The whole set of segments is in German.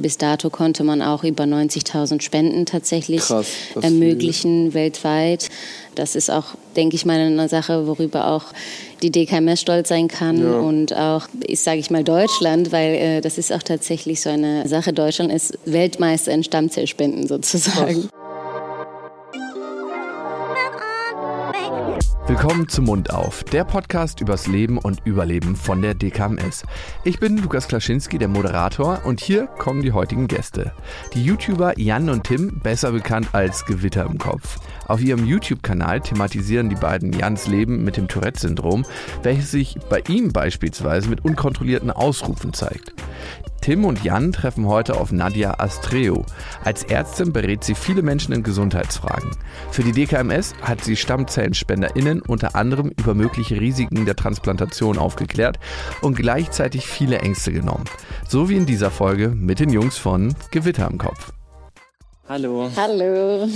bis dato konnte man auch über 90.000 Spenden tatsächlich Krass, ermöglichen viel. weltweit. Das ist auch, denke ich mal, eine Sache, worüber auch die DKMS stolz sein kann ja. und auch, ich sage ich mal, Deutschland, weil äh, das ist auch tatsächlich so eine Sache. Deutschland ist Weltmeister in Stammzellspenden sozusagen. Krass. Willkommen zu Mund auf, der Podcast übers Leben und Überleben von der DKMS. Ich bin Lukas Klaschinski, der Moderator, und hier kommen die heutigen Gäste. Die YouTuber Jan und Tim, besser bekannt als Gewitter im Kopf. Auf ihrem YouTube-Kanal thematisieren die beiden Jans Leben mit dem Tourette-Syndrom, welches sich bei ihm beispielsweise mit unkontrollierten Ausrufen zeigt. Tim und Jan treffen heute auf Nadia Astreo. Als Ärztin berät sie viele Menschen in Gesundheitsfragen. Für die DKMS hat sie StammzellenspenderInnen unter anderem über mögliche Risiken der Transplantation aufgeklärt und gleichzeitig viele Ängste genommen. So wie in dieser Folge mit den Jungs von Gewitter im Kopf. Hallo. Hallo.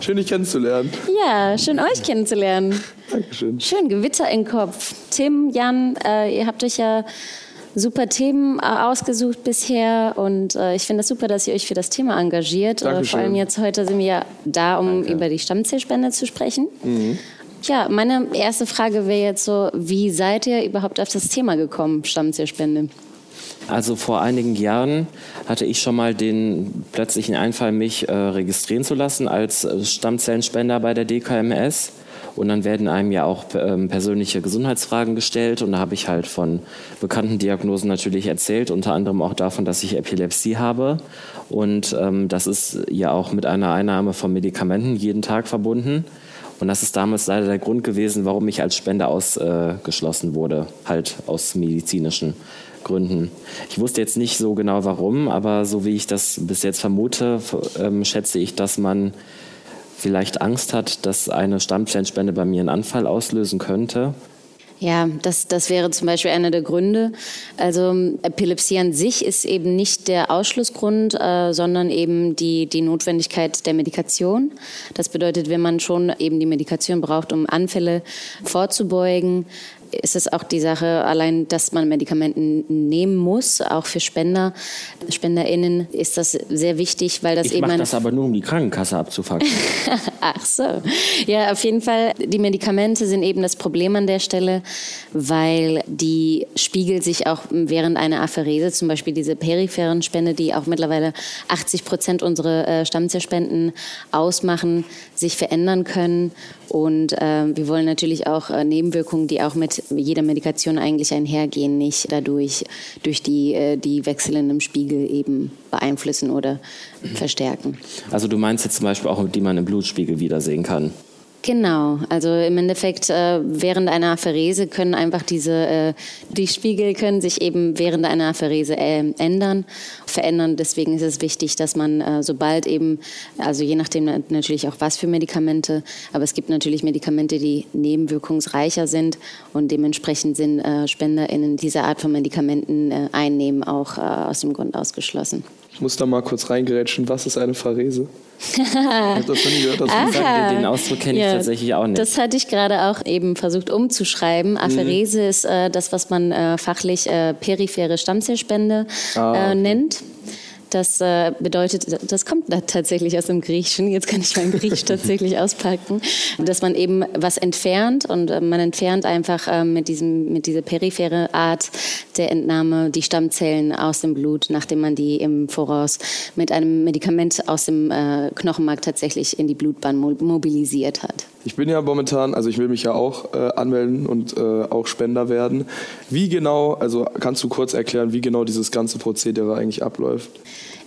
Schön, dich kennenzulernen. Ja, schön, euch kennenzulernen. Dankeschön. Schön, Gewitter im Kopf. Tim, Jan, äh, ihr habt euch ja super Themen äh, ausgesucht bisher und äh, ich finde es das super, dass ihr euch für das Thema engagiert. Äh, vor allem jetzt heute sind wir ja da, um Danke. über die Stammzellspende zu sprechen. Mhm. Ja, meine erste Frage wäre jetzt so, wie seid ihr überhaupt auf das Thema gekommen, Stammzellspende? Also vor einigen Jahren hatte ich schon mal den plötzlichen Einfall, mich äh, registrieren zu lassen als äh, Stammzellenspender bei der DKMS. Und dann werden einem ja auch ähm, persönliche Gesundheitsfragen gestellt. Und da habe ich halt von bekannten Diagnosen natürlich erzählt, unter anderem auch davon, dass ich Epilepsie habe. Und ähm, das ist ja auch mit einer Einnahme von Medikamenten jeden Tag verbunden. Und das ist damals leider der Grund gewesen, warum ich als Spender ausgeschlossen wurde, halt aus medizinischen Gründen. Ich wusste jetzt nicht so genau warum, aber so wie ich das bis jetzt vermute, ähm, schätze ich, dass man vielleicht Angst hat, dass eine Stammzellenspende bei mir einen Anfall auslösen könnte. Ja, das, das wäre zum Beispiel einer der Gründe. Also Epilepsie an sich ist eben nicht der Ausschlussgrund, äh, sondern eben die, die Notwendigkeit der Medikation. Das bedeutet, wenn man schon eben die Medikation braucht, um Anfälle vorzubeugen, ist es auch die Sache, allein, dass man Medikamente nehmen muss, auch für Spender, SpenderInnen, ist das sehr wichtig, weil das ich eben. Ich das aber nur, um die Krankenkasse abzufangen. Ach so. Ja, auf jeden Fall, die Medikamente sind eben das Problem an der Stelle, weil die spiegelt sich auch während einer Apherese, zum Beispiel diese peripheren Spende, die auch mittlerweile 80 Prozent unserer äh, Stammzellspenden ausmachen, sich verändern können. Und äh, wir wollen natürlich auch äh, Nebenwirkungen, die auch mit jeder Medikation eigentlich einhergehen, nicht dadurch durch die, äh, die wechselnden Spiegel eben beeinflussen oder verstärken. Also du meinst jetzt zum Beispiel auch, die man im Blutspiegel wiedersehen kann? Genau, also im Endeffekt äh, während einer Apherese können einfach diese, äh, die Spiegel können sich eben während einer Apherese äh, ändern, verändern. Deswegen ist es wichtig, dass man äh, sobald eben, also je nachdem natürlich auch was für Medikamente, aber es gibt natürlich Medikamente, die nebenwirkungsreicher sind und dementsprechend sind äh, SpenderInnen diese Art von Medikamenten äh, einnehmen auch aus dem Grund ausgeschlossen. Ich muss da mal kurz reingerätschen, was ist eine Pharese? Ich habe das schon gehört. Das den Ausdruck kenne ich ja, tatsächlich auch nicht. Das hatte ich gerade auch eben versucht umzuschreiben. Apherese mhm. ist äh, das, was man äh, fachlich äh, periphere Stammzellspende ah, äh, okay. nennt. Das äh, bedeutet, das kommt tatsächlich aus dem Griechischen. Jetzt kann ich mein Griechisch tatsächlich auspacken, dass man eben was entfernt und äh, man entfernt einfach äh, mit diesem mit dieser periphere Art der Entnahme die Stammzellen aus dem Blut, nachdem man die im Voraus mit einem Medikament aus dem äh, Knochenmark tatsächlich in die Blutbahn mobilisiert hat. Ich bin ja momentan, also ich will mich ja auch äh, anmelden und äh, auch Spender werden. Wie genau, also kannst du kurz erklären, wie genau dieses ganze Prozedere eigentlich abläuft?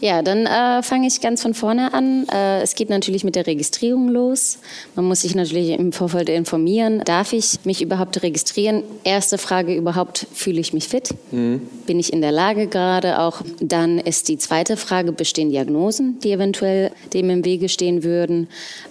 Ja, dann äh, fange ich ganz von vorne an. Äh, es geht natürlich mit der Registrierung los. Man muss sich natürlich im Vorfeld informieren. Darf ich mich überhaupt registrieren? Erste Frage überhaupt, fühle ich mich fit? Mhm. Bin ich in der Lage gerade auch? Dann ist die zweite Frage, bestehen Diagnosen, die eventuell dem im Wege stehen würden?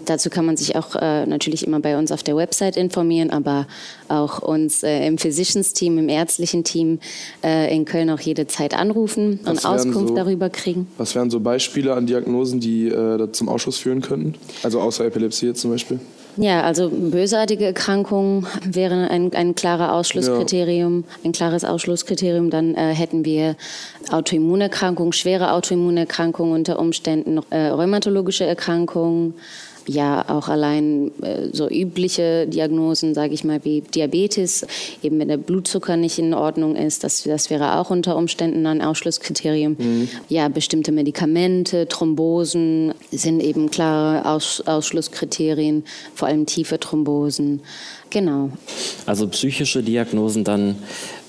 Dazu kann man sich auch äh, natürlich immer bei uns auf der Website informieren, aber auch uns äh, im Physicians-Team, im ärztlichen Team äh, in Köln auch jede Zeit anrufen und Auskunft so, darüber kriegen. Was wären so Beispiele an Diagnosen, die äh, zum Ausschuss führen könnten? Also außer Epilepsie jetzt zum Beispiel? Ja, also bösartige Erkrankungen wäre ein, ein klarer Ausschlusskriterium, ja. ein klares Ausschlusskriterium. Dann äh, hätten wir Autoimmunerkrankungen, schwere Autoimmunerkrankungen unter Umständen, äh, rheumatologische Erkrankungen, ja auch allein äh, so übliche Diagnosen, sage ich mal, wie Diabetes, eben wenn der Blutzucker nicht in Ordnung ist, das, das wäre auch unter Umständen ein Ausschlusskriterium. Mhm. Ja, bestimmte Medikamente, Thrombosen sind eben klare Aus, Ausschlusskriterien, vor allem tiefe Thrombosen. Genau. Also psychische Diagnosen dann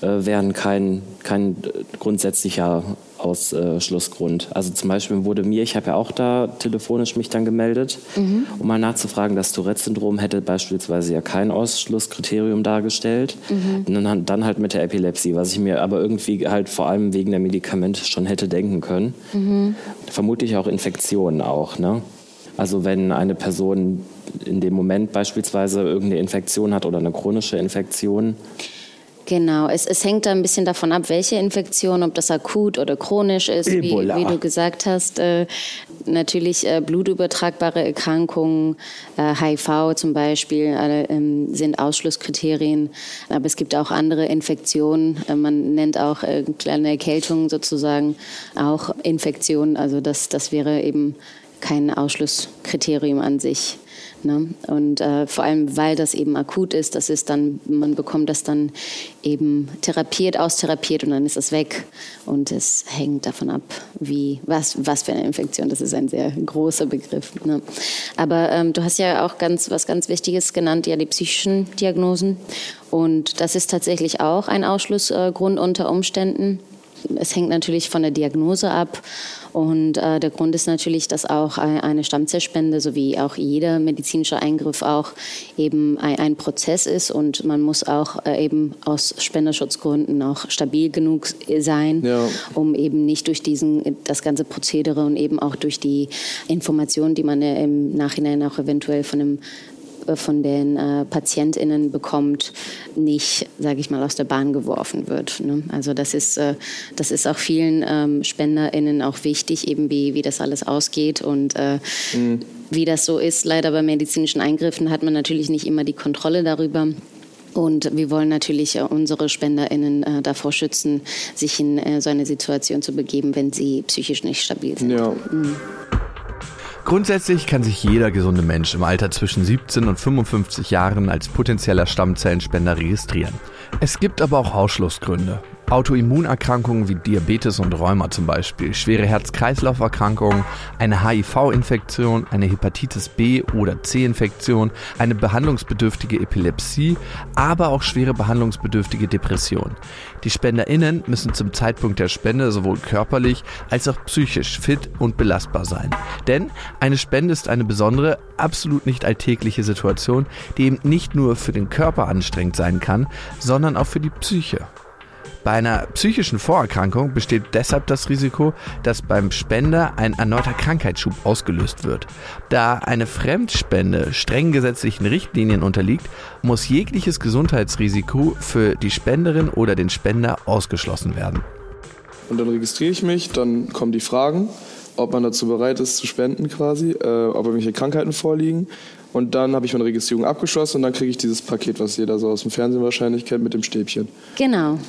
äh, wären kein, kein grundsätzlicher Ausschlussgrund. Also zum Beispiel wurde mir, ich habe ja auch da telefonisch mich dann gemeldet, mhm. um mal nachzufragen, das Tourette-Syndrom hätte beispielsweise ja kein Ausschlusskriterium dargestellt. Mhm. Und dann, dann, halt mit der Epilepsie, was ich mir aber irgendwie halt vor allem wegen der Medikamente schon hätte denken können. Mhm. Vermutlich auch Infektionen auch, ne? Also wenn eine Person in dem Moment beispielsweise irgendeine Infektion hat oder eine chronische Infektion, Genau, es, es hängt da ein bisschen davon ab, welche Infektion, ob das akut oder chronisch ist, wie, wie, du gesagt hast. Äh, natürlich äh, blutübertragbare Erkrankungen, äh, HIV zum Beispiel, äh, sind Ausschlusskriterien. Aber es gibt auch andere Infektionen. Äh, man nennt auch äh, kleine Erkältungen sozusagen auch Infektionen. Also das, das wäre eben kein Ausschlusskriterium an sich. Ne? Und äh, vor allem, weil das eben akut ist, das ist dann, man bekommt das dann eben therapiert, austherapiert und dann ist es weg. Und es hängt davon ab, wie, was, was für eine Infektion. Das ist ein sehr großer Begriff. Ne? Aber ähm, du hast ja auch ganz, was ganz Wichtiges genannt, ja, die psychischen Diagnosen. Und das ist tatsächlich auch ein Ausschlussgrund unter Umständen. Es hängt natürlich von der Diagnose ab und äh, der Grund ist natürlich, dass auch eine Stammzellspende sowie auch jeder medizinische Eingriff auch eben ein, ein Prozess ist und man muss auch äh, eben aus Spenderschutzgründen auch stabil genug sein, ja. um eben nicht durch diesen das ganze Prozedere und eben auch durch die Informationen, die man äh, im Nachhinein auch eventuell von einem von den äh, PatientInnen bekommt, nicht, sage ich mal, aus der Bahn geworfen wird. Ne? Also das ist, äh, das ist auch vielen ähm, SpenderInnen auch wichtig, eben wie, wie das alles ausgeht und äh, mhm. wie das so ist. Leider bei medizinischen Eingriffen hat man natürlich nicht immer die Kontrolle darüber. Und wir wollen natürlich äh, unsere SpenderInnen äh, davor schützen, sich in äh, so eine Situation zu begeben, wenn sie psychisch nicht stabil sind. Ja. Mhm. Grundsätzlich kann sich jeder gesunde Mensch im Alter zwischen 17 und 55 Jahren als potenzieller Stammzellenspender registrieren. Es gibt aber auch Ausschlussgründe. Autoimmunerkrankungen wie Diabetes und Rheuma zum Beispiel, schwere Herz-Kreislauf-Erkrankungen, eine HIV-Infektion, eine Hepatitis B oder C-Infektion, eine behandlungsbedürftige Epilepsie, aber auch schwere behandlungsbedürftige Depression. Die SpenderInnen müssen zum Zeitpunkt der Spende sowohl körperlich als auch psychisch fit und belastbar sein. Denn eine Spende ist eine besondere, absolut nicht alltägliche Situation, die eben nicht nur für den Körper anstrengend sein kann, sondern auch für die Psyche. Bei einer psychischen Vorerkrankung besteht deshalb das Risiko, dass beim Spender ein erneuter Krankheitsschub ausgelöst wird. Da eine Fremdspende strengen gesetzlichen Richtlinien unterliegt, muss jegliches Gesundheitsrisiko für die Spenderin oder den Spender ausgeschlossen werden. Und dann registriere ich mich, dann kommen die Fragen, ob man dazu bereit ist zu spenden quasi, äh, ob irgendwelche Krankheiten vorliegen. Und dann habe ich meine Registrierung abgeschlossen und dann kriege ich dieses Paket, was jeder so aus dem Fernsehen wahrscheinlich kennt, mit dem Stäbchen. Genau.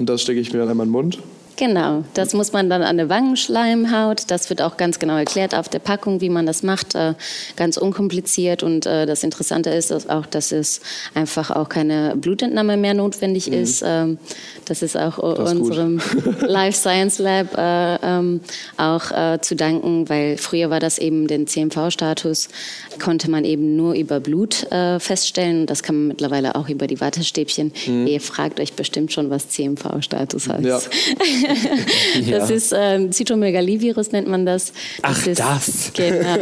Und das stecke ich mir dann einmal in den Mund. Genau, das muss man dann an der Wangenschleimhaut. Das wird auch ganz genau erklärt auf der Packung, wie man das macht. Äh, ganz unkompliziert. Und äh, das Interessante ist dass auch, dass es einfach auch keine Blutentnahme mehr notwendig mhm. ist. Ähm, das ist auch das unserem Life Science Lab äh, ähm, auch äh, zu danken, weil früher war das eben den CMV-Status, konnte man eben nur über Blut äh, feststellen. Das kann man mittlerweile auch über die Wattestäbchen. Mhm. Ihr fragt euch bestimmt schon, was CMV-Status heißt. Ja. das ja. ist äh, Zytomegalivirus, nennt man das. Ach, ist, das. Genau.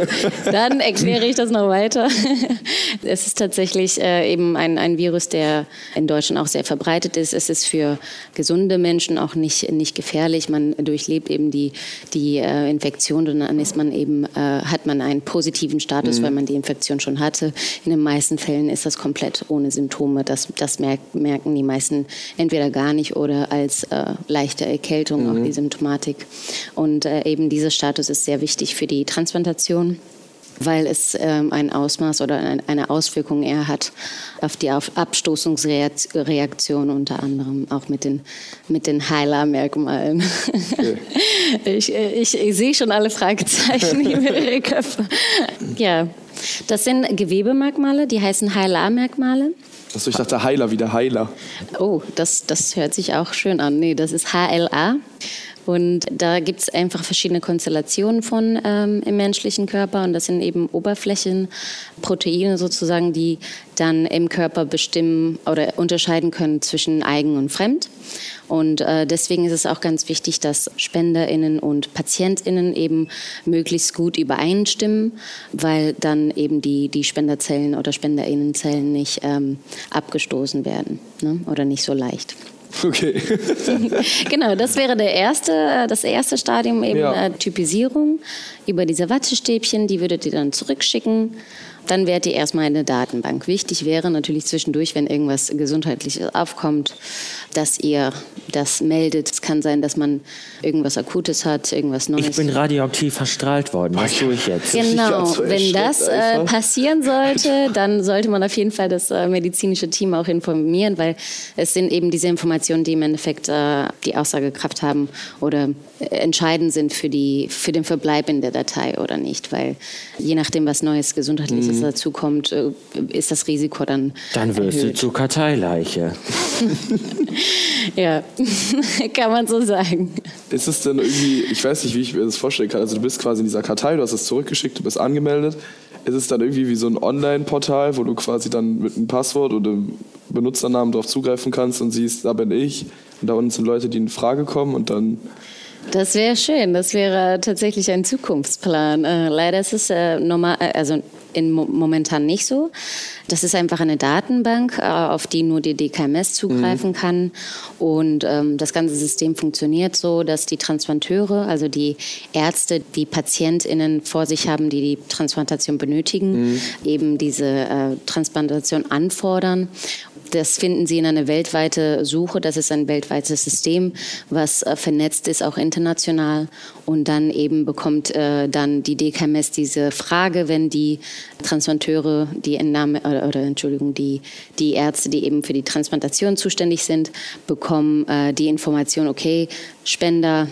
Dann erkläre ich das noch weiter. es ist tatsächlich äh, eben ein, ein Virus, der in Deutschland auch sehr verbreitet ist. Es ist für gesunde Menschen auch nicht, nicht gefährlich. Man durchlebt eben die, die äh, Infektion und dann ist man eben, äh, hat man einen positiven Status, mhm. weil man die Infektion schon hatte. In den meisten Fällen ist das komplett ohne Symptome. Das, das merken die meisten entweder gar nicht oder als äh, leichte Erkältung, mhm. auch die Symptomatik. Und äh, eben dieser Status ist sehr wichtig für die Transplantation. weil es ähm, ein Ausmaß oder eine Auswirkung eher hat auf die Abstoßungsreaktion unter anderem, auch mit den, mit den Heiler-Merkmalen. Okay. Ich, ich, ich, sehe schon alle Fragezeichen in ihre Köpfe. Ja, das sind Gewebemerkmale, die heißen Heiler-Merkmale. Achso, ich dachte Heiler wie der Heiler. Oh, das, das hört sich auch schön an. Nee, das ist HLA. Und da gibt es einfach verschiedene Konstellationen von ähm, im menschlichen Körper. Und das sind eben Oberflächenproteine sozusagen, die dann im Körper bestimmen oder unterscheiden können zwischen eigen und fremd. Und äh, deswegen ist es auch ganz wichtig, dass SpenderInnen und PatientInnen eben möglichst gut übereinstimmen, weil dann eben die, die Spenderzellen oder SpenderInnenzellen nicht ähm, abgestoßen werden ne? oder nicht so leicht. Okay. genau, das wäre der erste, äh, das erste Stadium eben ja. äh, Typisierung über diese Wattestäbchen. Die würdet ihr dann zurückschicken dann wärt ihr erstmal in der Datenbank. Wichtig wäre natürlich zwischendurch, wenn irgendwas Gesundheitliches aufkommt, dass ihr das meldet. Es kann sein, dass man irgendwas Akutes hat, irgendwas Neues. Ich bin radioaktiv verstrahlt worden. Was tue ich jetzt? Genau, wenn das äh, passieren sollte, dann sollte man auf jeden Fall das äh, medizinische Team auch informieren, weil es sind eben diese Informationen, die im Endeffekt äh, die Aussagekraft haben oder entscheidend sind für, die, für den Verbleib in der Datei oder nicht. Weil je nachdem, was Neues Gesundheitliches mhm. dazu kommt, äh, ist das Risiko dann. Dann wirst erhöht. du zur Karteileiche. ja, kann man so sagen. Ist es denn irgendwie, ich weiß nicht, wie ich mir das vorstellen kann. Also, du bist quasi in dieser Kartei, du hast es zurückgeschickt, du bist angemeldet. Ist es dann irgendwie wie so ein Online-Portal, wo du quasi dann mit einem Passwort oder einem Benutzernamen darauf zugreifen kannst und siehst, da bin ich und da unten sind Leute, die in Frage kommen und dann das wäre schön. Das wäre tatsächlich ein Zukunftsplan. Äh, leider ist es äh, normal, äh, also in, momentan nicht so. Das ist einfach eine Datenbank, äh, auf die nur die DKMS zugreifen mhm. kann. Und ähm, das ganze System funktioniert so, dass die Transplanteure, also die Ärzte, die PatientInnen vor sich haben, die die Transplantation benötigen, mhm. eben diese äh, Transplantation anfordern das finden Sie in einer weltweiten Suche. Das ist ein weltweites System, was äh, vernetzt ist, auch international. Und dann eben bekommt äh, dann die DKMS diese Frage, wenn die Transplanteure, die Entnahme, oder, oder Entschuldigung, die, die Ärzte, die eben für die Transplantation zuständig sind, bekommen äh, die Information, okay, Spender,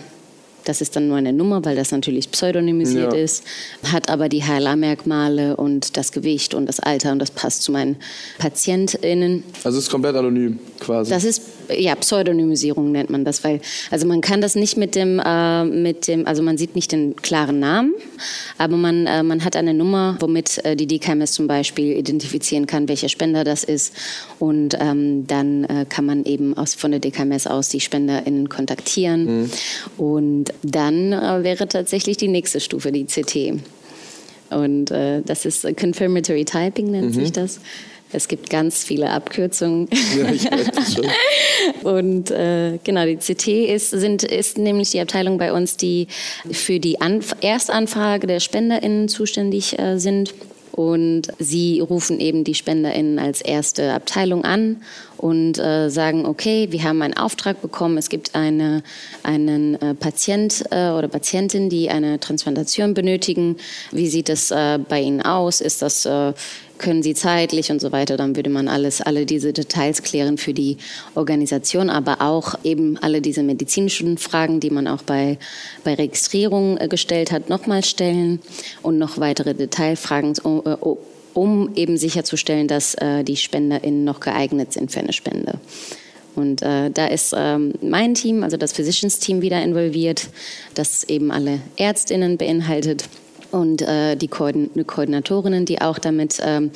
das ist dann nur eine Nummer, weil das natürlich pseudonymisiert ja. ist, hat aber die HLA-Merkmale und das Gewicht und das Alter und das passt zu meinen PatientInnen. Also es ist komplett anonym quasi. Das ist ja, Pseudonymisierung nennt man das, weil also man kann das nicht mit dem, äh, mit dem, also man sieht nicht den klaren Namen, aber man, äh, man hat eine Nummer, womit äh, die DKMS zum Beispiel identifizieren kann, welcher Spender das ist und ähm, dann äh, kann man eben aus, von der DKMS aus die SpenderInnen kontaktieren mhm. und dann äh, wäre tatsächlich die nächste Stufe die CT. Und äh, das ist Confirmatory Typing nennt mhm. sich das. Es gibt ganz viele Abkürzungen. Ja, ich weiß schon. Und äh, genau, die CT ist, sind, ist nämlich die Abteilung bei uns, die für die Anf Erstanfrage der SpenderInnen zuständig äh, sind. Und sie rufen eben die SpenderInnen als erste Abteilung an und äh, sagen, okay, wir haben einen Auftrag bekommen, es gibt eine, einen äh, Patient äh, oder Patientin, die eine Transplantation benötigen. Wie sieht es äh, bei Ihnen aus? Ist das äh, können sie zeitlich und so weiter, dann würde man alles, alle diese Details klären für die Organisation, aber auch eben alle diese medizinischen Fragen, die man auch bei, bei Registrierung äh, gestellt hat, nochmal stellen und noch weitere Detailfragen, äh, um eben sicherzustellen, dass äh, die SpenderInnen noch geeignet sind für eine Spende. Und äh, da ist ähm, mein Team, also das Physicians-Team, wieder involviert, das eben alle ÄrztInnen beinhaltet und äh, die Koordinatorinnen, die auch damit ähm,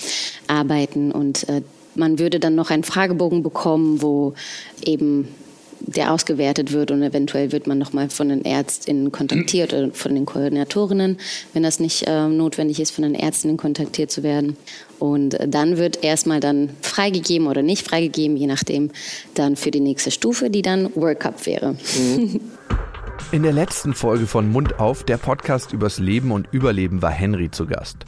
arbeiten. Und äh, man würde dann noch einen Fragebogen bekommen, wo eben der ausgewertet wird und eventuell wird man nochmal von den Ärztinnen kontaktiert oder von den Koordinatorinnen, wenn das nicht äh, notwendig ist, von den Ärztinnen kontaktiert zu werden. Und äh, dann wird erstmal dann freigegeben oder nicht freigegeben, je nachdem, dann für die nächste Stufe, die dann Workup wäre. Mhm. In der letzten Folge von Mund auf, der Podcast übers Leben und Überleben, war Henry zu Gast.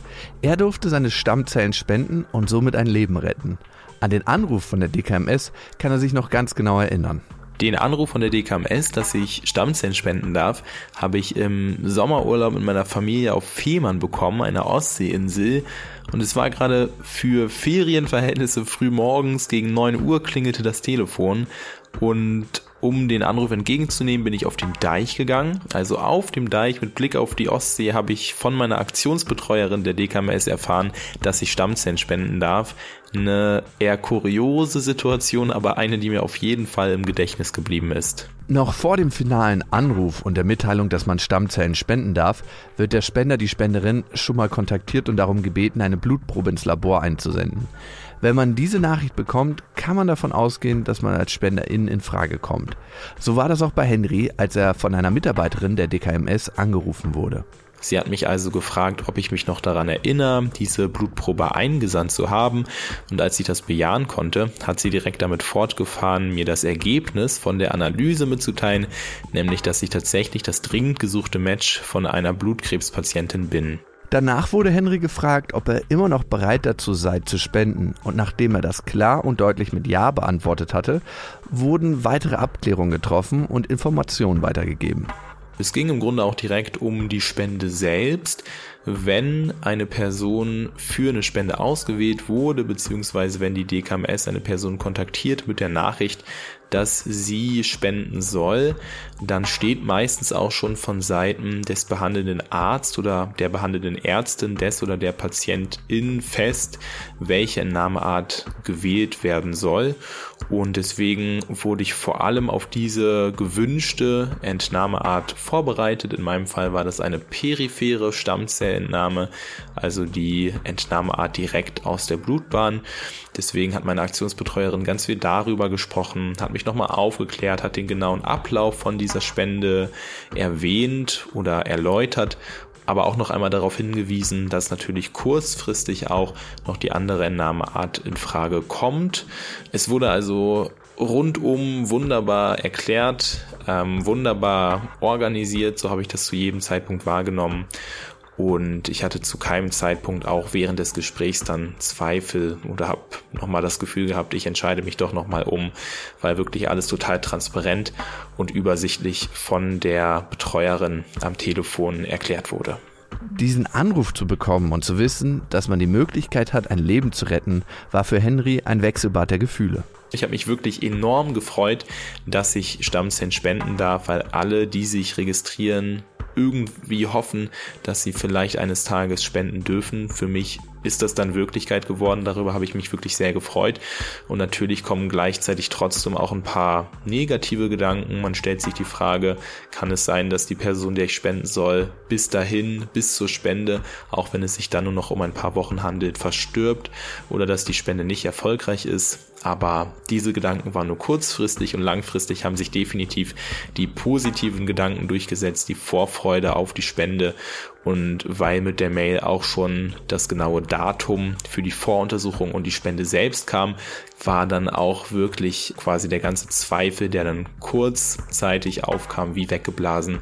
Er durfte seine Stammzellen spenden und somit ein Leben retten. An den Anruf von der DKMS kann er sich noch ganz genau erinnern. Den Anruf von der DKMS, dass ich Stammzellen spenden darf, habe ich im Sommerurlaub mit meiner Familie auf Fehmarn bekommen, einer Ostseeinsel. Und es war gerade für Ferienverhältnisse früh morgens gegen 9 Uhr klingelte das Telefon und um den Anruf entgegenzunehmen, bin ich auf den Deich gegangen. Also auf dem Deich mit Blick auf die Ostsee habe ich von meiner Aktionsbetreuerin der DKMS erfahren, dass ich Stammzellen spenden darf. Eine eher kuriose Situation, aber eine, die mir auf jeden Fall im Gedächtnis geblieben ist. Noch vor dem finalen Anruf und der Mitteilung, dass man Stammzellen spenden darf, wird der Spender, die Spenderin schon mal kontaktiert und darum gebeten, eine Blutprobe ins Labor einzusenden. Wenn man diese Nachricht bekommt, kann man davon ausgehen, dass man als Spenderin in Frage kommt. So war das auch bei Henry, als er von einer Mitarbeiterin der DKMS angerufen wurde. Sie hat mich also gefragt, ob ich mich noch daran erinnere, diese Blutprobe eingesandt zu haben. Und als ich das bejahen konnte, hat sie direkt damit fortgefahren, mir das Ergebnis von der Analyse mitzuteilen, nämlich dass ich tatsächlich das dringend gesuchte Match von einer Blutkrebspatientin bin. Danach wurde Henry gefragt, ob er immer noch bereit dazu sei, zu spenden. Und nachdem er das klar und deutlich mit Ja beantwortet hatte, wurden weitere Abklärungen getroffen und Informationen weitergegeben. Es ging im Grunde auch direkt um die Spende selbst. Wenn eine Person für eine Spende ausgewählt wurde, beziehungsweise wenn die DKMS eine Person kontaktiert mit der Nachricht, dass sie spenden soll, dann steht meistens auch schon von Seiten des behandelnden Arzt oder der behandelnden Ärztin des oder der Patientin fest, welche Entnahmeart gewählt werden soll. Und deswegen wurde ich vor allem auf diese gewünschte Entnahmeart vorbereitet. In meinem Fall war das eine periphere Stammzellentnahme, also die Entnahmeart direkt aus der Blutbahn. Deswegen hat meine Aktionsbetreuerin ganz viel darüber gesprochen, hat mich nochmal aufgeklärt, hat den genauen Ablauf von dieser Spende erwähnt oder erläutert aber auch noch einmal darauf hingewiesen, dass natürlich kurzfristig auch noch die andere Entnahmeart in Frage kommt. Es wurde also rundum wunderbar erklärt, ähm, wunderbar organisiert, so habe ich das zu jedem Zeitpunkt wahrgenommen. Und ich hatte zu keinem Zeitpunkt auch während des Gesprächs dann Zweifel oder habe nochmal das Gefühl gehabt, ich entscheide mich doch nochmal um, weil wirklich alles total transparent und übersichtlich von der Betreuerin am Telefon erklärt wurde. Diesen Anruf zu bekommen und zu wissen, dass man die Möglichkeit hat, ein Leben zu retten, war für Henry ein Wechselbad der Gefühle. Ich habe mich wirklich enorm gefreut, dass ich Stammzellen spenden darf, weil alle, die sich registrieren, irgendwie hoffen, dass sie vielleicht eines Tages spenden dürfen. Für mich ist das dann Wirklichkeit geworden. Darüber habe ich mich wirklich sehr gefreut. Und natürlich kommen gleichzeitig trotzdem auch ein paar negative Gedanken. Man stellt sich die Frage, kann es sein, dass die Person, der ich spenden soll, bis dahin, bis zur Spende, auch wenn es sich dann nur noch um ein paar Wochen handelt, verstirbt oder dass die Spende nicht erfolgreich ist. Aber diese Gedanken waren nur kurzfristig und langfristig haben sich definitiv die positiven Gedanken durchgesetzt, die Vorfreude auf die Spende und weil mit der Mail auch schon das genaue Datum für die Voruntersuchung und die Spende selbst kam, war dann auch wirklich quasi der ganze Zweifel, der dann kurzzeitig aufkam, wie weggeblasen.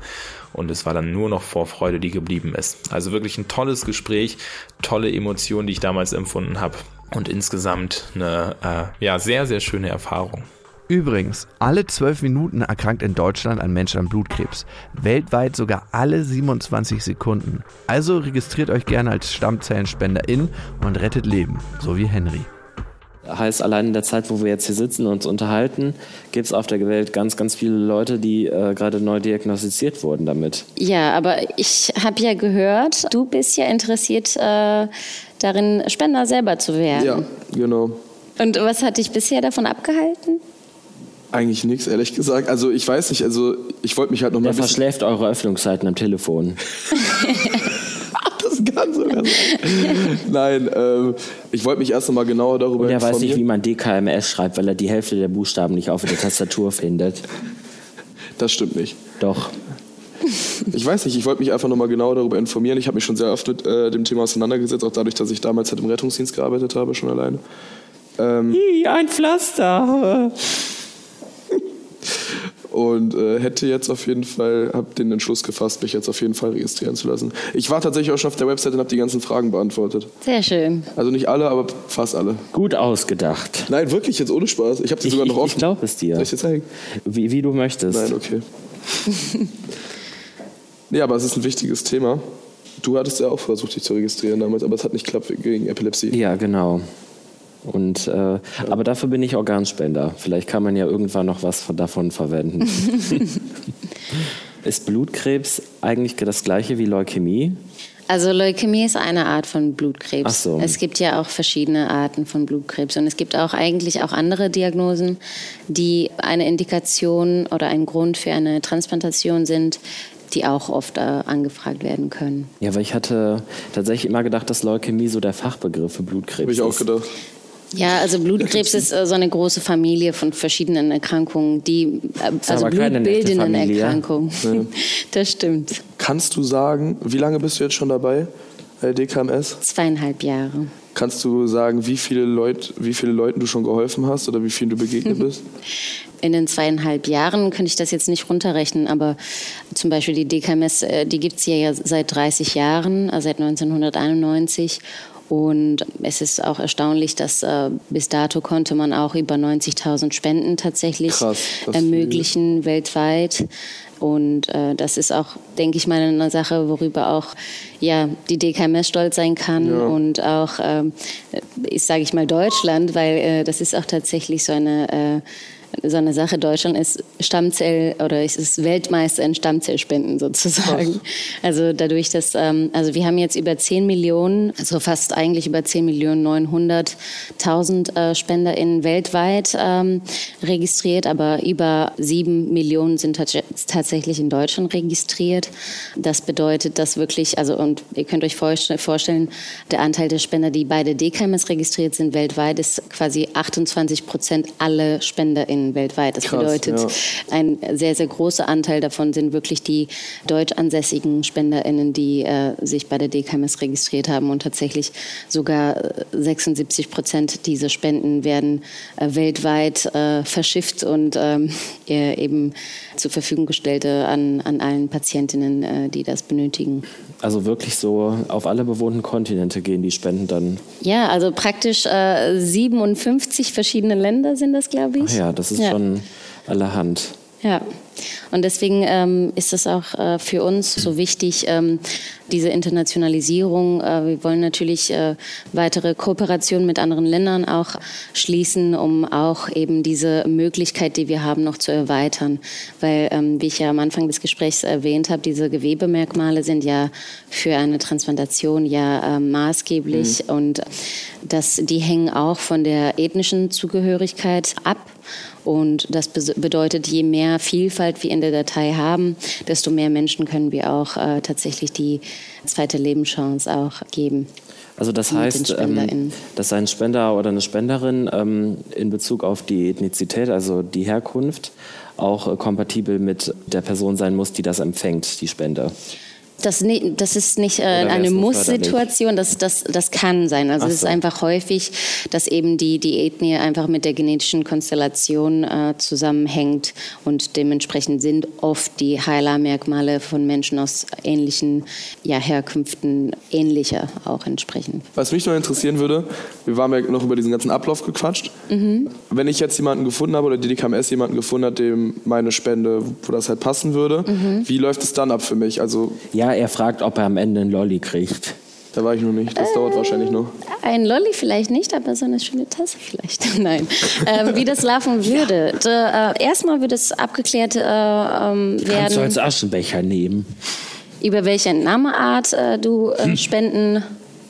Und es war dann nur noch Vorfreude, die geblieben ist. Also wirklich ein tolles Gespräch, tolle Emotionen, die ich damals empfunden habe. Und insgesamt eine äh, ja, sehr, sehr schöne Erfahrung. Übrigens, alle zwölf Minuten erkrankt in Deutschland ein Mensch an Blutkrebs. Weltweit sogar alle 27 Sekunden. Also registriert euch gerne als Stammzellenspenderin und rettet Leben, so wie Henry. Heißt, allein in der Zeit, wo wir jetzt hier sitzen und uns unterhalten, gibt es auf der Welt ganz, ganz viele Leute, die äh, gerade neu diagnostiziert wurden damit. Ja, aber ich habe ja gehört, du bist ja interessiert äh, darin, Spender selber zu werden. Ja, genau. Und was hat dich bisher davon abgehalten? Eigentlich nichts, ehrlich gesagt. Also ich weiß nicht, also ich wollte mich halt nochmal... Wer verschläft eure Öffnungszeiten am Telefon? kann sogar sein. Nein, ähm, ich wollte mich erst nochmal genauer darüber Und er informieren. weiß nicht, wie man DKMS schreibt, weil er die Hälfte der Buchstaben nicht auf der Tastatur findet. Das stimmt nicht. Doch. Ich weiß nicht, ich wollte mich einfach nochmal genauer darüber informieren. Ich habe mich schon sehr oft mit äh, dem Thema auseinandergesetzt, auch dadurch, dass ich damals halt im Rettungsdienst gearbeitet habe, schon alleine. Ähm, Hi, ein Pflaster. Und äh, hätte jetzt auf jeden Fall, habe den Entschluss gefasst, mich jetzt auf jeden Fall registrieren zu lassen. Ich war tatsächlich auch schon auf der Website und habe die ganzen Fragen beantwortet. Sehr schön. Also nicht alle, aber fast alle. Gut ausgedacht. Nein, wirklich, jetzt ohne Spaß. Ich habe sie Ich, sogar noch offen. ich glaube es dir. Soll ich dir zeigen? Wie, wie du möchtest. Nein, okay. ja, aber es ist ein wichtiges Thema. Du hattest ja auch versucht, dich zu registrieren damals, aber es hat nicht geklappt wegen Epilepsie. Ja, genau. Und, äh, Aber dafür bin ich Organspender. Vielleicht kann man ja irgendwann noch was von, davon verwenden. ist Blutkrebs eigentlich das gleiche wie Leukämie? Also Leukämie ist eine Art von Blutkrebs. Ach so. Es gibt ja auch verschiedene Arten von Blutkrebs und es gibt auch eigentlich auch andere Diagnosen, die eine Indikation oder ein Grund für eine Transplantation sind, die auch oft äh, angefragt werden können. Ja, weil ich hatte tatsächlich immer gedacht, dass Leukämie so der Fachbegriff für Blutkrebs Habe ich auch ist. gedacht. Ja, also Blutkrebs ist äh, so eine große Familie von verschiedenen Erkrankungen, die äh, also blutbildenden. Erkrankungen. Das stimmt. Kannst du sagen, wie lange bist du jetzt schon dabei bei DKMS? Zweieinhalb Jahre. Kannst du sagen, wie viele, Leut, wie viele Leuten du schon geholfen hast oder wie vielen du begegnet bist? In den zweieinhalb Jahren könnte ich das jetzt nicht runterrechnen, aber zum Beispiel die DKMS, äh, die gibt es ja seit 30 Jahren, also seit 1991. Und es ist auch erstaunlich, dass äh, bis dato konnte man auch über 90.000 Spenden tatsächlich Krass, ermöglichen weltweit. Und äh, das ist auch, denke ich mal, eine Sache, worüber auch ja, die DKMS stolz sein kann Ja. und auch, ähm, ist, sage ich mal, Deutschland, weil äh, das ist auch tatsächlich so eine, äh, so eine Sache. Deutschland ist Stammzell oder es ist Weltmeister in Stammzellspenden sozusagen. Also dadurch, dass, ähm, also wir haben jetzt über 10 Millionen, also fast eigentlich über 10 Millionen 900.000 äh, SpenderInnen weltweit ähm, registriert, aber über 7 Millionen sind tats- tatsächlich in Deutschland registriert. Das bedeutet, dass wirklich, also und ihr könnt euch vorstell- vorstellen, der Anteil der Spender, die bei der DKMS registriert sind weltweit, ist quasi 28 Prozent alle SpenderInnen weltweit. Das Krass, bedeutet, ja. ein sehr, sehr großer Anteil davon sind wirklich die deutsch ansässigen SpenderInnen, die äh, sich bei der DKMS registriert haben und tatsächlich sogar äh, 76 Prozent dieser Spenden werden äh, weltweit äh, verschifft und ähm, äh, eben zur Verfügung gestellt äh, an, an allen Patientinnen, äh, die das benötigen. Also wirklich so auf alle bewohnten Kontinente gehen die Spenden dann. Ja, also praktisch äh, 57 verschiedene Länder sind das, glaube ich. Ach ja, das ist Ja. schon allerhand. Ja, und deswegen ähm, ist es auch äh, für uns so wichtig, ähm, diese Internationalisierung. Äh, wir wollen natürlich äh, weitere Kooperationen mit anderen Ländern auch schließen, um auch eben diese Möglichkeit, die wir haben, noch zu erweitern. Weil, ähm, wie ich ja am Anfang des Gesprächs erwähnt habe, diese Gewebemerkmale sind ja für eine Transplantation ja äh, maßgeblich und das, die hängen auch von der ethnischen Zugehörigkeit ab. Und das bedeutet, je mehr Vielfalt wir in der Datei haben, desto mehr Menschen können wir auch äh, tatsächlich die zweite Lebenschance auch geben. Also das heißt, ähm, dass ein Spender oder eine Spenderin ähm, in Bezug auf die Ethnizität, also die Herkunft, auch äh, kompatibel mit der Person sein muss, die das empfängt, die Spende. Das, das ist nicht äh, eine Muss-Situation, das, das, das kann sein. Also Ach es ist so. einfach häufig, dass eben die, die Ethnie einfach mit der genetischen Konstellation äh, zusammenhängt und dementsprechend sind oft die Heilermerkmale von Menschen aus ähnlichen ja, Herkünften ähnlicher auch entsprechend. Was mich noch interessieren würde, wir waren ja noch über diesen ganzen Ablauf gequatscht. Wenn ich jetzt jemanden gefunden habe oder die DKMS jemanden gefunden hat, dem meine Spende, wo das halt passen würde, wie läuft es dann ab für mich? Also Ja, er fragt, ob er am Ende einen Lolli kriegt. da war ich noch nicht. Das dauert wahrscheinlich noch. Ein Lolli vielleicht nicht, aber so eine schöne Tasse vielleicht. Nein. Ähm, wie das laufen würde. Da, äh, erstmal wird es abgeklärt äh, ähm, Kannst du werden, als Aschenbecher nehmen. über welche Entnahmeart äh, du äh, spenden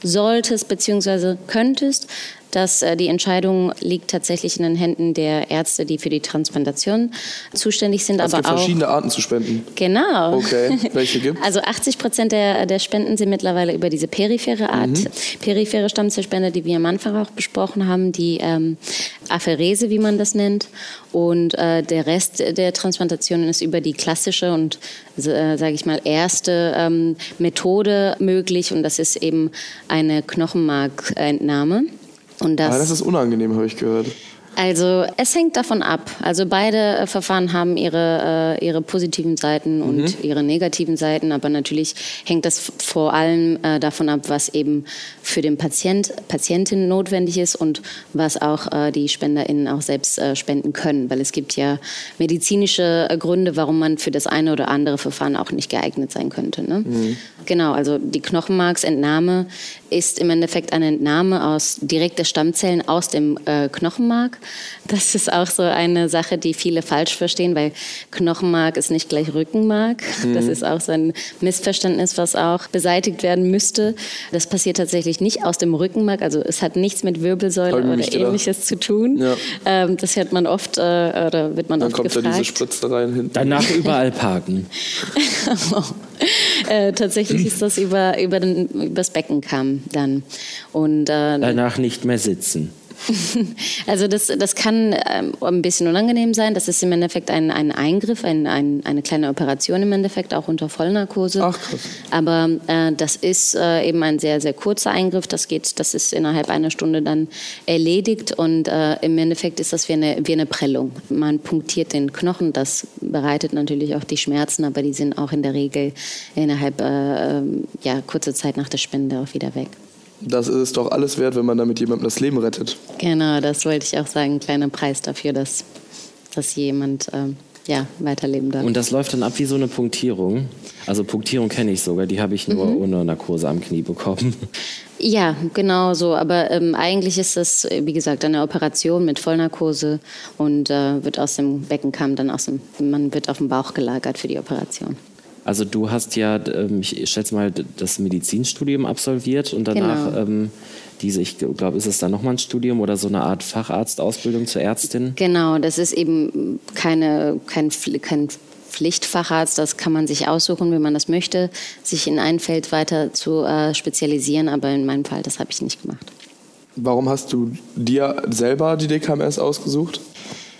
solltest bzw. könntest. Dass äh, die Entscheidung liegt tatsächlich in den Händen der Ärzte, die für die Transplantation zuständig sind, Also es aber gibt auch verschiedene Arten zu spenden. Genau. Okay, welche gibt's? Also 80 Prozent der, der Spenden sind mittlerweile über diese periphere Art, Mhm. periphere Stammzellspende, die wir am Anfang auch besprochen haben, die ähm, Apherese, wie man das nennt. Und äh, der Rest der Transplantationen ist über die klassische und, äh, sage ich mal, erste ähm, Methode möglich. Und das ist eben eine Knochenmarkentnahme. Und das, Aber das ist unangenehm, habe ich gehört. Also es hängt davon ab. Also beide äh, Verfahren haben ihre, äh, ihre positiven Seiten und mhm. ihre negativen Seiten, aber natürlich hängt das vor allem äh, davon ab, was eben für den Patient, Patientin notwendig ist und was auch äh, die SpenderInnen auch selbst äh, spenden können. Weil es gibt ja medizinische äh, Gründe, warum man für das eine oder andere Verfahren auch nicht geeignet sein könnte. Ne? Mhm. Genau, also die Knochenmarksentnahme ist im Endeffekt eine Entnahme aus direkt der Stammzellen aus dem Knochenmark das ist auch so eine Sache, die viele falsch verstehen, weil Knochenmark ist nicht gleich Rückenmark. Mhm. Das ist auch so ein Missverständnis, was auch beseitigt werden müsste. Das passiert tatsächlich nicht aus dem Rückenmark. Also es hat nichts mit Wirbelsäule oder ähnliches zu tun. Ja. Ähm, das hört man oft äh, oder wird man Dann oft kommt gefragt. da diese Spritze rein hinten. Danach überall parken. äh, tatsächlich ist das über, über den, übers Beckenkamm dann. Und, äh, Danach nicht mehr sitzen. Also das, das kann ähm, ein bisschen unangenehm sein. Das ist im Endeffekt ein, ein Eingriff, ein, ein, eine kleine Operation im Endeffekt, auch unter Vollnarkose. Ach, krass. Aber äh, das ist äh, eben ein sehr, sehr kurzer Eingriff. Das geht, das ist innerhalb einer Stunde dann erledigt und äh, im Endeffekt ist das wie eine, wie eine Prellung. Man punktiert den Knochen, das bereitet natürlich auch die Schmerzen, aber die sind auch in der Regel innerhalb äh, ähm, ja, kurzer Zeit nach der Spende auch wieder weg. Das ist es doch alles wert, wenn man damit jemandem das Leben rettet. Genau, das wollte ich auch sagen. Ein kleiner Preis dafür, dass, dass jemand ähm, ja, weiterleben darf. Und das läuft dann ab wie so eine Punktierung. Also Punktierung kenne ich sogar, die habe ich nur mhm. ohne Narkose am Knie bekommen. Ja, genau so. Aber ähm, eigentlich ist das, wie gesagt, eine Operation mit Vollnarkose und äh, wird aus dem Beckenkamm dann aus dem, man wird auf dem Bauch gelagert für die Operation. Also du hast ja, ähm, ich schätze mal, das Medizinstudium absolviert und danach genau. ähm, diese, ich glaube, ist es dann nochmal ein Studium oder so eine Art Facharztausbildung zur Ärztin? Genau, das ist eben keine, kein, kein Pflichtfacharzt, das kann man sich aussuchen, wenn man das möchte, sich in ein Feld weiter zu äh, spezialisieren, aber in meinem Fall, das habe ich nicht gemacht. Warum hast du dir selber die DKMS ausgesucht?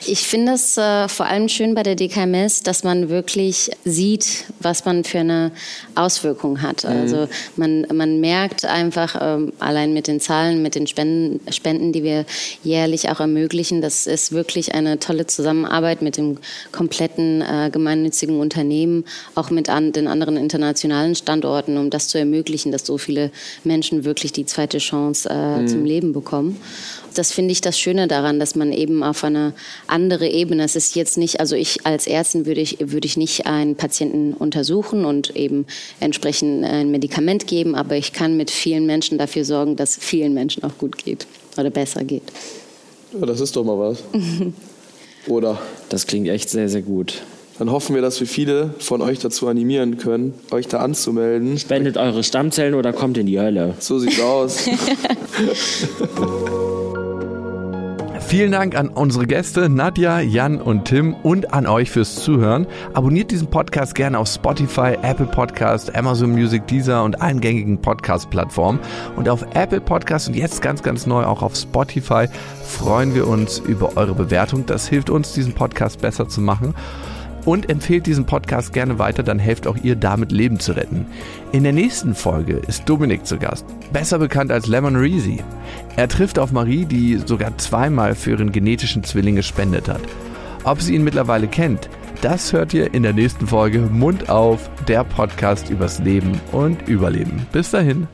Ich finde es äh, vor allem schön bei der DKMS, dass man wirklich sieht, was man für eine Auswirkung hat. Mhm. Also man, man merkt einfach ähm, allein mit den Zahlen, mit den Spenden, Spenden, die wir jährlich auch ermöglichen, dass es wirklich eine tolle Zusammenarbeit mit dem kompletten äh, gemeinnützigen Unternehmen, auch mit an, den anderen internationalen Standorten, um das zu ermöglichen, dass so viele Menschen wirklich die zweite Chance äh, mhm. zum Leben bekommen das finde ich das Schöne daran, dass man eben auf eine andere Ebene, es ist jetzt nicht, also ich als Ärztin würde ich, würde ich nicht einen Patienten untersuchen und eben entsprechend ein Medikament geben, aber ich kann mit vielen Menschen dafür sorgen, dass vielen Menschen auch gut geht oder besser geht. Ja, das ist doch mal was. oder? Das klingt echt sehr, sehr gut. Dann hoffen wir, dass wir viele von euch dazu animieren können, euch da anzumelden. Spendet eure Stammzellen oder kommt in die Hölle. So sieht's aus. Vielen Dank an unsere Gäste Nadja, Jan und Tim und an euch fürs Zuhören. Abonniert diesen Podcast gerne auf Spotify, Apple Podcast, Amazon Music, Deezer und allen gängigen Podcast-Plattformen. Und auf Apple Podcast und jetzt ganz, ganz neu auch auf Spotify freuen wir uns über eure Bewertung. Das hilft uns, diesen Podcast besser zu machen und empfehlt diesen Podcast gerne weiter, dann helft auch ihr damit Leben zu retten. In der nächsten Folge ist Dominik zu Gast, besser bekannt als Lemon Reezy. Er trifft auf Marie, die sogar zweimal für ihren genetischen Zwilling gespendet hat. Ob sie ihn mittlerweile kennt, das hört ihr in der nächsten Folge Mund auf, der Podcast übers Leben und Überleben. Bis dahin.